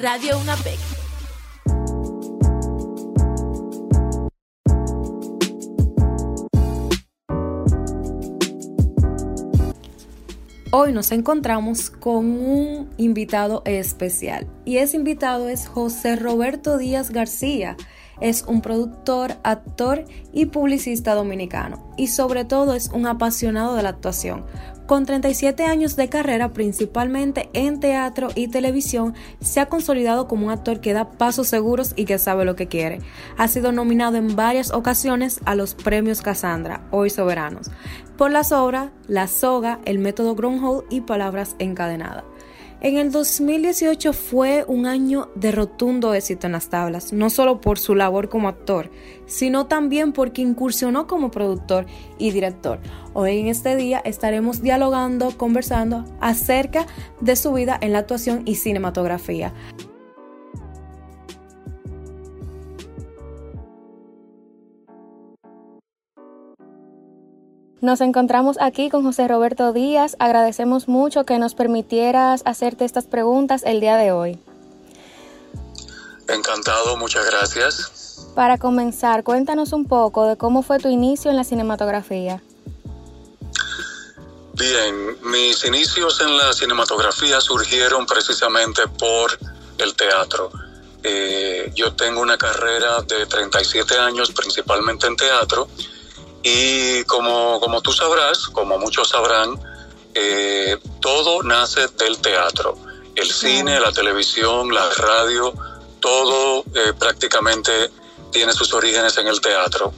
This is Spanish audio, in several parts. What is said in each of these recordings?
Radio UNAPEC. Hoy nos encontramos con un invitado especial y ese invitado es José Roberto Díaz García. Es un productor, actor y publicista dominicano y sobre todo es un apasionado de la actuación. Con 37 años de carrera principalmente en teatro y televisión, se ha consolidado como un actor que da pasos seguros y que sabe lo que quiere. Ha sido nominado en varias ocasiones a los premios Cassandra, hoy soberanos, por las obras La Soga, El Método Groundhog y Palabras Encadenadas. En el 2018 fue un año de rotundo éxito en las tablas, no solo por su labor como actor, sino también porque incursionó como productor y director. Hoy en este día estaremos dialogando, conversando acerca de su vida en la actuación y cinematografía. Nos encontramos aquí con José Roberto Díaz. Agradecemos mucho que nos permitieras hacerte estas preguntas el día de hoy. Encantado, muchas gracias. Para comenzar, cuéntanos un poco de cómo fue tu inicio en la cinematografía. Bien, mis inicios en la cinematografía surgieron precisamente por el teatro. Eh, yo tengo una carrera de 37 años, principalmente en teatro, y como, como tú sabrás, como muchos sabrán, eh, todo nace del teatro. El cine, la televisión, la radio, todo eh, prácticamente tiene sus orígenes en el teatro.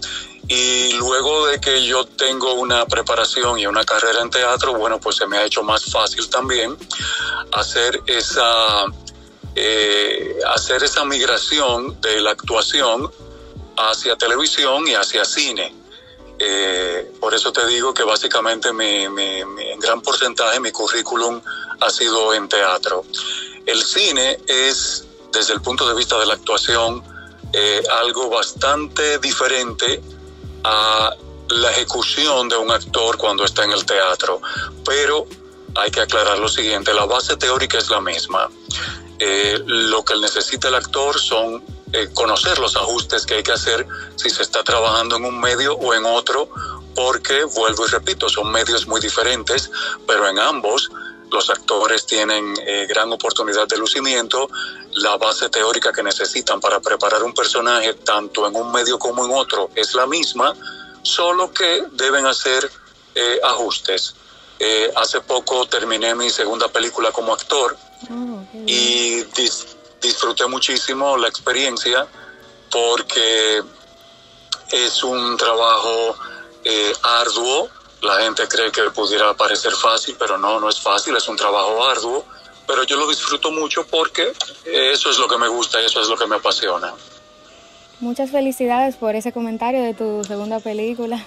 Y luego de que yo tengo una preparación y una carrera en teatro, bueno, pues se me ha hecho más fácil también hacer esa, eh, hacer esa migración de la actuación hacia televisión y hacia cine. Eh, por eso te digo que básicamente mi, en gran porcentaje mi currículum ha sido en teatro. El cine es, desde el punto de vista de la actuación, eh, algo bastante diferente a la ejecución de un actor cuando está en el teatro. Pero hay que aclarar lo siguiente, la base teórica es la misma. Eh, lo que necesita el actor son eh, conocer los ajustes que hay que hacer si se está trabajando en un medio o en otro, porque, vuelvo y repito, son medios muy diferentes, pero en ambos los actores tienen eh, gran oportunidad de lucimiento, la base teórica que necesitan para preparar un personaje, tanto en un medio como en otro, es la misma, solo que deben hacer eh, ajustes. hace poco terminé mi segunda película como actor oh, y disfruté muchísimo la experiencia porque es un trabajo eh, arduo. La gente cree que pudiera parecer fácil, pero no, no es fácil, es un trabajo arduo. Pero yo lo disfruto mucho porque eso es lo que me gusta y eso es lo que me apasiona. Muchas felicidades por ese comentario de tu segunda película.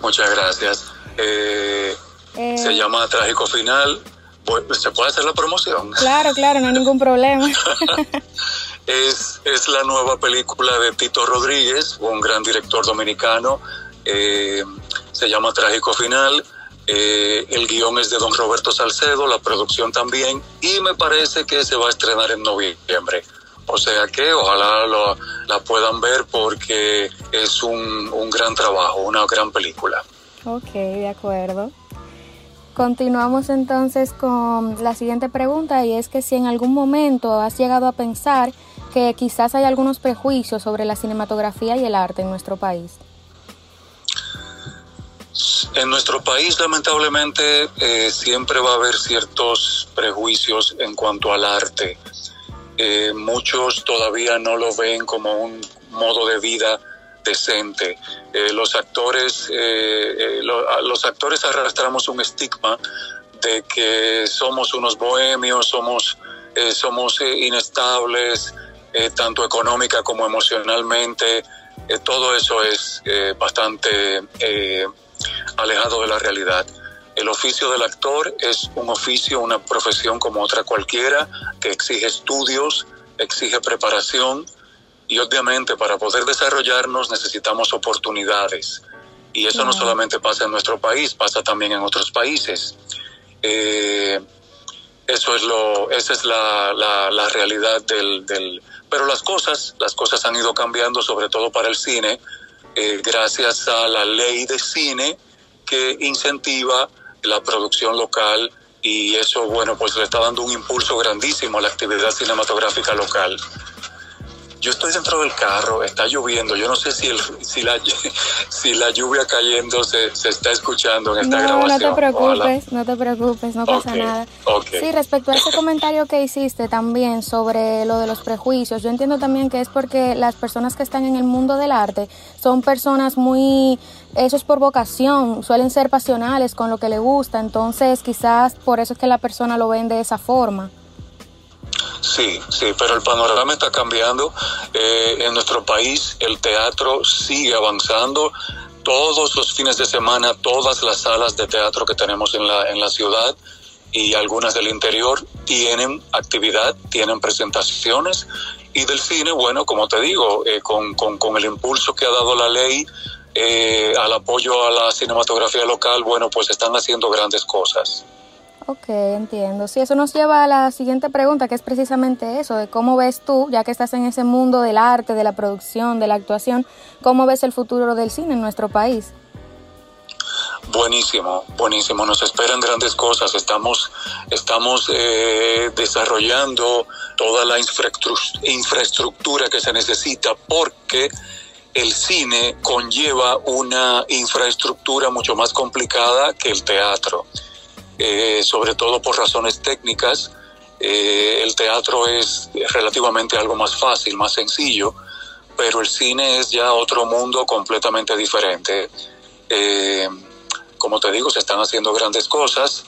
Muchas gracias. Eh, eh, se llama Trágico Final ¿Se puede hacer la promoción? Claro, claro, no hay ningún problema. es, es la nueva película de Tito Rodríguez, un gran director dominicano. Eh, se llama Trágico Final. Eh, el guion es de don Roberto Salcedo, la producción también, y me parece que se va a estrenar en noviembre. O sea que ojalá lo, la puedan ver porque es un, un gran trabajo, una gran película. Ok, de acuerdo. Continuamos entonces con la siguiente pregunta y es que si en algún momento has llegado a pensar que quizás hay algunos prejuicios sobre la cinematografía y el arte en nuestro país. En nuestro país lamentablemente eh, siempre va a haber ciertos prejuicios en cuanto al arte. Eh, muchos todavía no lo ven como un modo de vida decente. Eh, los actores, eh, eh, los actores arrastramos un estigma de que somos unos bohemios, somos, somos inestables, tanto económica como emocionalmente. todo eso es bastante alejado de la realidad. El oficio del actor es un oficio, una profesión como otra cualquiera, que exige estudios, exige preparación, y obviamente para poder desarrollarnos necesitamos oportunidades. Y eso no solamente pasa en nuestro país, pasa también en otros países. Eh, Eso es lo, esa es la, la, realidad del, del, pero las cosas, las cosas han ido cambiando, sobre todo para el cine, eh, gracias a la ley de cine que incentiva la producción local y eso, bueno, pues le está dando un impulso grandísimo a la actividad cinematográfica local. Yo estoy dentro del carro, está lloviendo. Yo no sé si, el, si, la, si la lluvia cayendo se, se está escuchando en esta grabación. No te preocupes, no te preocupes, no pasa nada. Sí, respecto a ese comentario que hiciste también sobre lo de los prejuicios, yo entiendo también que es porque las personas que están en el mundo del arte son personas muy eso es por vocación, suelen ser pasionales con lo que le gusta, entonces quizás por eso es que la persona lo ven de esa forma. Sí, sí, pero el panorama está cambiando. Eh, en nuestro país el teatro sigue avanzando. Todos los fines de semana, todas las salas de teatro que tenemos en la, en la ciudad y algunas del interior tienen actividad, tienen presentaciones. Y del cine, bueno, como te digo, eh, con, con, con, el impulso que ha dado la ley eh, al apoyo a la cinematografía local, bueno, pues están haciendo grandes cosas. Ok, entiendo. Sí, eso nos lleva a la siguiente pregunta, que es precisamente eso, de cómo ves tú, ya que estás en ese mundo del arte, de la producción, de la actuación, cómo ves el futuro del cine en nuestro país. Buenísimo, buenísimo. Nos esperan grandes cosas. Estamos, estamos eh, desarrollando toda la infraestructura que se necesita porque el cine conlleva una infraestructura mucho más complicada que el teatro. Eh, sobre todo por razones técnicas. Eh, el teatro es relativamente algo más fácil, más sencillo, pero el cine es ya otro mundo completamente diferente. Eh, como te digo, se están haciendo grandes cosas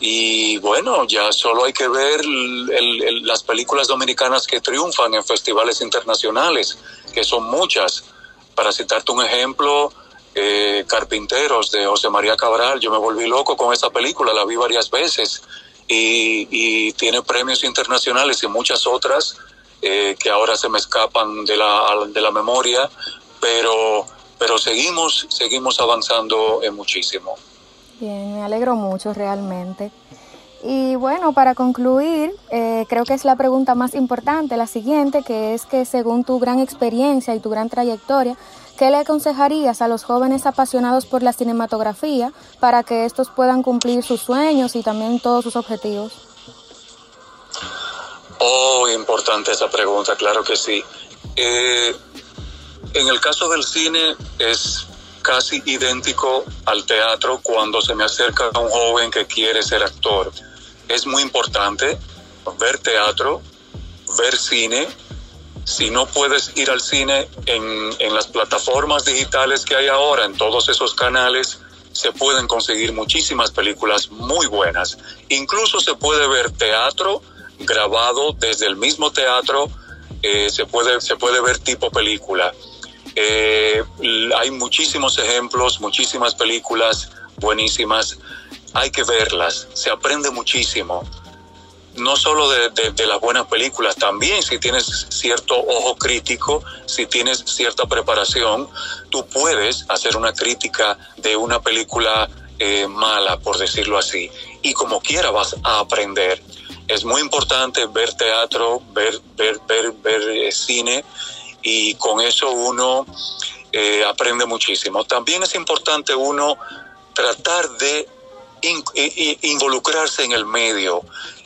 y bueno, ya solo hay que ver las películas dominicanas que triunfan en festivales internacionales, que son muchas. Para citarte un ejemplo, eh, Carpinteros de José María Cabral. Yo me volví loco con esa película, la vi varias veces y, tiene premios internacionales y muchas otras eh, que ahora se me escapan de la, de la memoria, pero, pero seguimos, seguimos avanzando en muchísimo. Bien, me alegro mucho realmente. Y bueno, para concluir, eh, creo que es la pregunta más importante, la siguiente, que es que según tu gran experiencia y tu gran trayectoria, ¿Qué le aconsejarías a los jóvenes apasionados por la cinematografía para que estos puedan cumplir sus sueños y también todos sus objetivos? Oh, importante esa pregunta, claro que sí. Eh, en el caso del cine es casi idéntico al teatro cuando se me acerca a un joven que quiere ser actor. Es muy importante ver teatro, ver cine, si no puedes ir al cine en, en, las plataformas digitales que hay ahora, en todos esos canales, se pueden conseguir muchísimas películas muy buenas. Incluso se puede ver teatro grabado desde el mismo teatro, eh, se, puede, se puede ver tipo película. Eh, hay muchísimos ejemplos, muchísimas películas buenísimas. Hay que verlas, se aprende muchísimo no solo de, las buenas películas, también si tienes cierto ojo crítico, si tienes cierta preparación, tú puedes hacer una crítica de una película eh, mala, por decirlo así, y como quiera vas a aprender. Es muy importante ver teatro, ver, ver, ver, ver eh, cine, y con eso uno eh, aprende muchísimo. También es importante uno tratar de involucrarse en el medio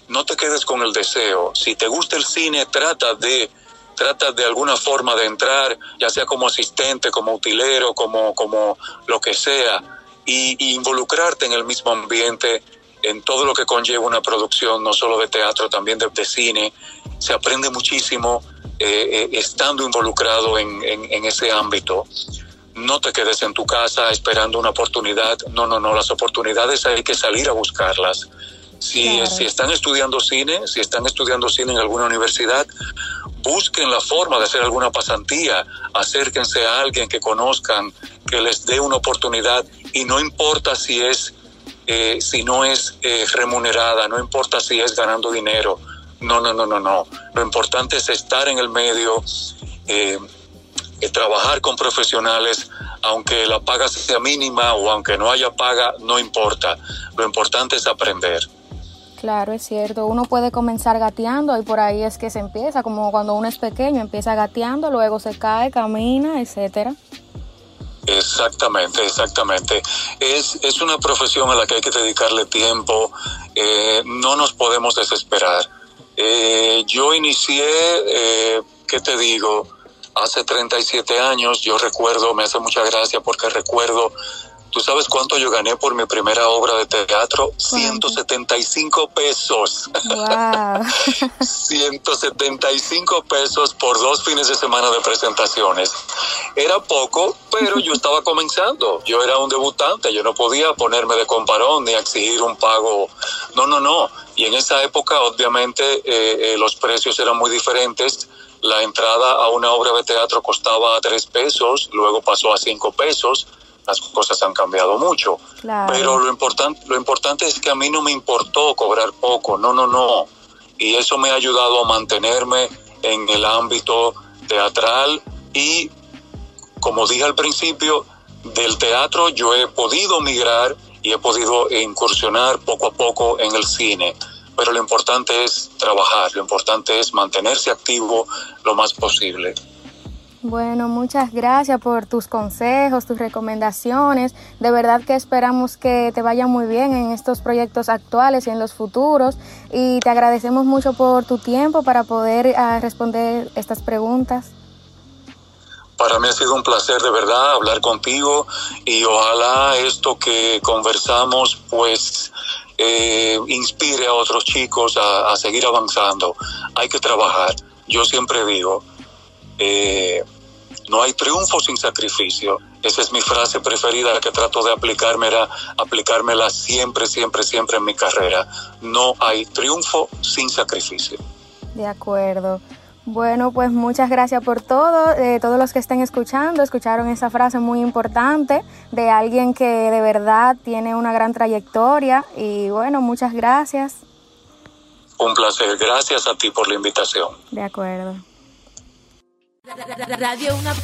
no te quedes con el deseo. Si te gusta el cine, trata de trata de alguna forma de entrar, ya sea como asistente, como utilero, como, como lo que sea, y, involucrarte en el mismo ambiente, en todo lo que conlleva una producción, no solo de teatro, también de, cine. Se aprende muchísimo eh, eh, estando involucrado en, en ese ámbito. No te quedes en tu casa esperando una oportunidad. No, no, no, las oportunidades hay que salir a buscarlas. Si, si están estudiando cine, si están estudiando cine en alguna universidad, busquen la forma de hacer alguna pasantía, acérquense a alguien que conozcan, que les dé una oportunidad y no importa si es eh, si no es eh, remunerada, no importa si es ganando dinero, no, no, no, no, no. Lo importante es estar en el medio, eh, trabajar con profesionales, aunque la paga sea mínima o aunque no haya paga, no importa. Lo importante es aprender. Claro, es cierto. Uno puede comenzar gateando y por ahí es que se empieza, como cuando uno es pequeño, empieza gateando, luego se cae, camina, etcétera. Exactamente, exactamente. Es, es una profesión a la que hay que dedicarle tiempo, eh, no nos podemos desesperar. Eh, yo inicié, eh, ¿qué te digo? Hace 37 años, yo recuerdo, me hace mucha gracia porque recuerdo ¿Tú sabes cuánto yo gané por mi primera obra de teatro? 175 pesos. Wow. 175 pesos por dos fines de semana de presentaciones. Era poco, pero yo estaba comenzando. Yo era un debutante, yo no podía ponerme de comparón ni exigir un pago. No, no, no. Y en esa época, obviamente, eh, eh, los precios eran muy diferentes. La entrada a una obra de teatro costaba tres pesos, luego pasó a cinco pesos las cosas han cambiado mucho. Pero lo importante, lo importante es que a mí no me importó cobrar poco, no, no, no. Y eso me ha ayudado a mantenerme en el ámbito teatral y, como dije al principio, del teatro yo he podido migrar y he podido incursionar poco a poco en el cine. Pero lo importante es trabajar, lo importante es mantenerse activo lo más posible. Bueno, muchas gracias por tus consejos, tus recomendaciones. De verdad que esperamos que te vaya muy bien en estos proyectos actuales y en los futuros. Y te agradecemos mucho por tu tiempo para poder ah, responder estas preguntas. Para mí ha sido un placer de verdad hablar contigo y ojalá esto que conversamos pues eh, inspire a otros chicos a, seguir avanzando. Hay que trabajar. Yo siempre digo, eh, no hay triunfo sin sacrificio. Esa es mi frase preferida, la que trato de aplicármela, aplicármela siempre, siempre, siempre en mi carrera. No hay triunfo sin sacrificio. De acuerdo. Bueno, pues muchas gracias por todo. Eh, todos los que estén escuchando, escucharon esa frase muy importante de alguien que de verdad tiene una gran trayectoria. Y bueno, muchas gracias. Un placer. Gracias a ti por la invitación. De acuerdo. Radio Una